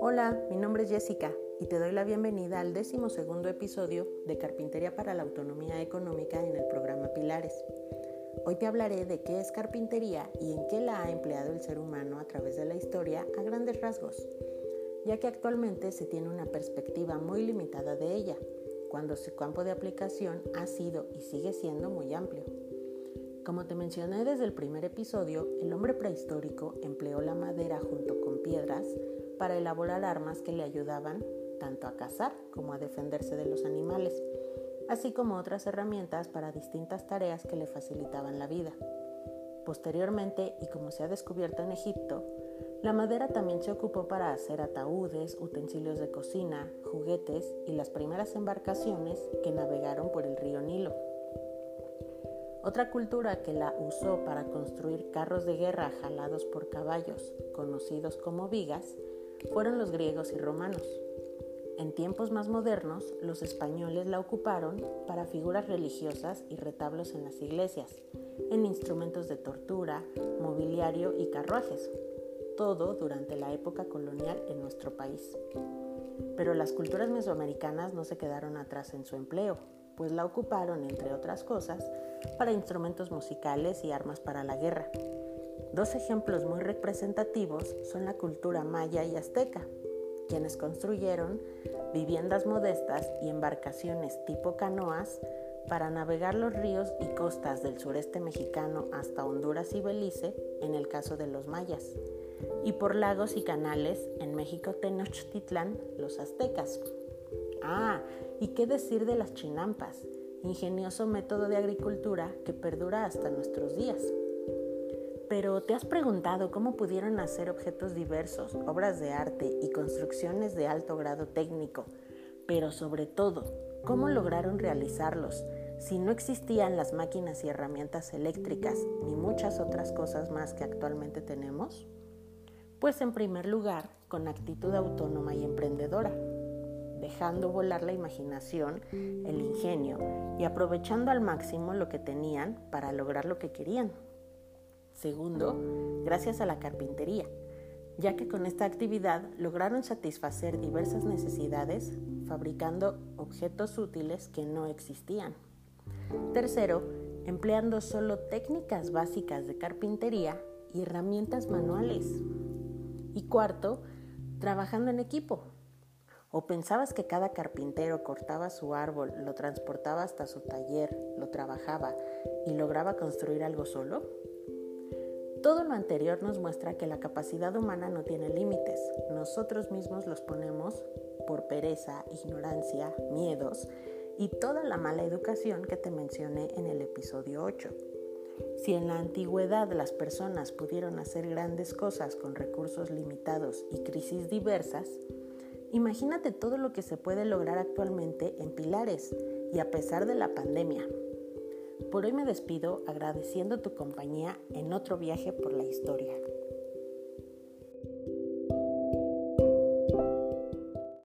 Hola, mi nombre es Jessica y te doy la bienvenida al décimo segundo episodio de Carpintería para la Autonomía Económica en el programa Pilares. Hoy te hablaré de qué es carpintería y en qué la ha empleado el ser humano a través de la historia a grandes rasgos, ya que actualmente se tiene una perspectiva muy limitada de ella, cuando su campo de aplicación ha sido y sigue siendo muy amplio. Como te mencioné desde el primer episodio, el hombre prehistórico empleó la madera junto con piedras para elaborar armas que le ayudaban tanto a cazar como a defenderse de los animales, así como otras herramientas para distintas tareas que le facilitaban la vida. Posteriormente, y como se ha descubierto en Egipto, la madera también se ocupó para hacer ataúdes, utensilios de cocina, juguetes y las primeras embarcaciones que navegaron por el río Nilo. Otra cultura que la usó para construir carros de guerra jalados por caballos, conocidos como vigas, fueron los griegos y romanos. En tiempos más modernos, los españoles la ocuparon para figuras religiosas y retablos en las iglesias, en instrumentos de tortura, mobiliario y carruajes, todo durante la época colonial en nuestro país. Pero las culturas mesoamericanas no se quedaron atrás en su empleo, pues la ocuparon, entre otras cosas, para instrumentos musicales y armas para la guerra. Dos ejemplos muy representativos son la cultura maya y azteca, quienes construyeron viviendas modestas y embarcaciones tipo canoas para navegar los ríos y costas del sureste mexicano hasta Honduras y Belice en el caso de los mayas, y por lagos y canales en México Tenochtitlan, los aztecas. Ah, y qué decir de las chinampas, ingenioso método de agricultura que perdura hasta nuestros días. Pero ¿te has preguntado cómo pudieron hacer objetos diversos, obras de arte y construcciones de alto grado técnico? Pero sobre todo, ¿cómo lograron realizarlos si no existían las máquinas y herramientas eléctricas ni muchas otras cosas más que actualmente tenemos? Pues en primer lugar, con actitud autónoma y emprendedora, dejando volar la imaginación, el ingenio y aprovechando al máximo lo que tenían para lograr lo que querían. Segundo, gracias a la carpintería, ya que con esta actividad lograron satisfacer diversas necesidades fabricando objetos útiles que no existían. Tercero, empleando solo técnicas básicas de carpintería y herramientas manuales y cuarto, trabajando en equipo. ¿O pensabas que cada carpintero cortaba su árbol, lo transportaba hasta su taller, lo trabajaba y lograba construir algo solo? Todo lo anterior nos muestra que la capacidad humana no tiene límites. Nosotros mismos los ponemos por pereza, ignorancia, miedos y toda la mala educación que te mencioné en el episodio 8. Si en la antigüedad las personas pudieron hacer grandes cosas con recursos limitados y crisis diversas, imagínate todo lo que se puede lograr actualmente en Pilares y a pesar de la pandemia. Por hoy me despido agradeciendo tu compañía en otro viaje por la historia.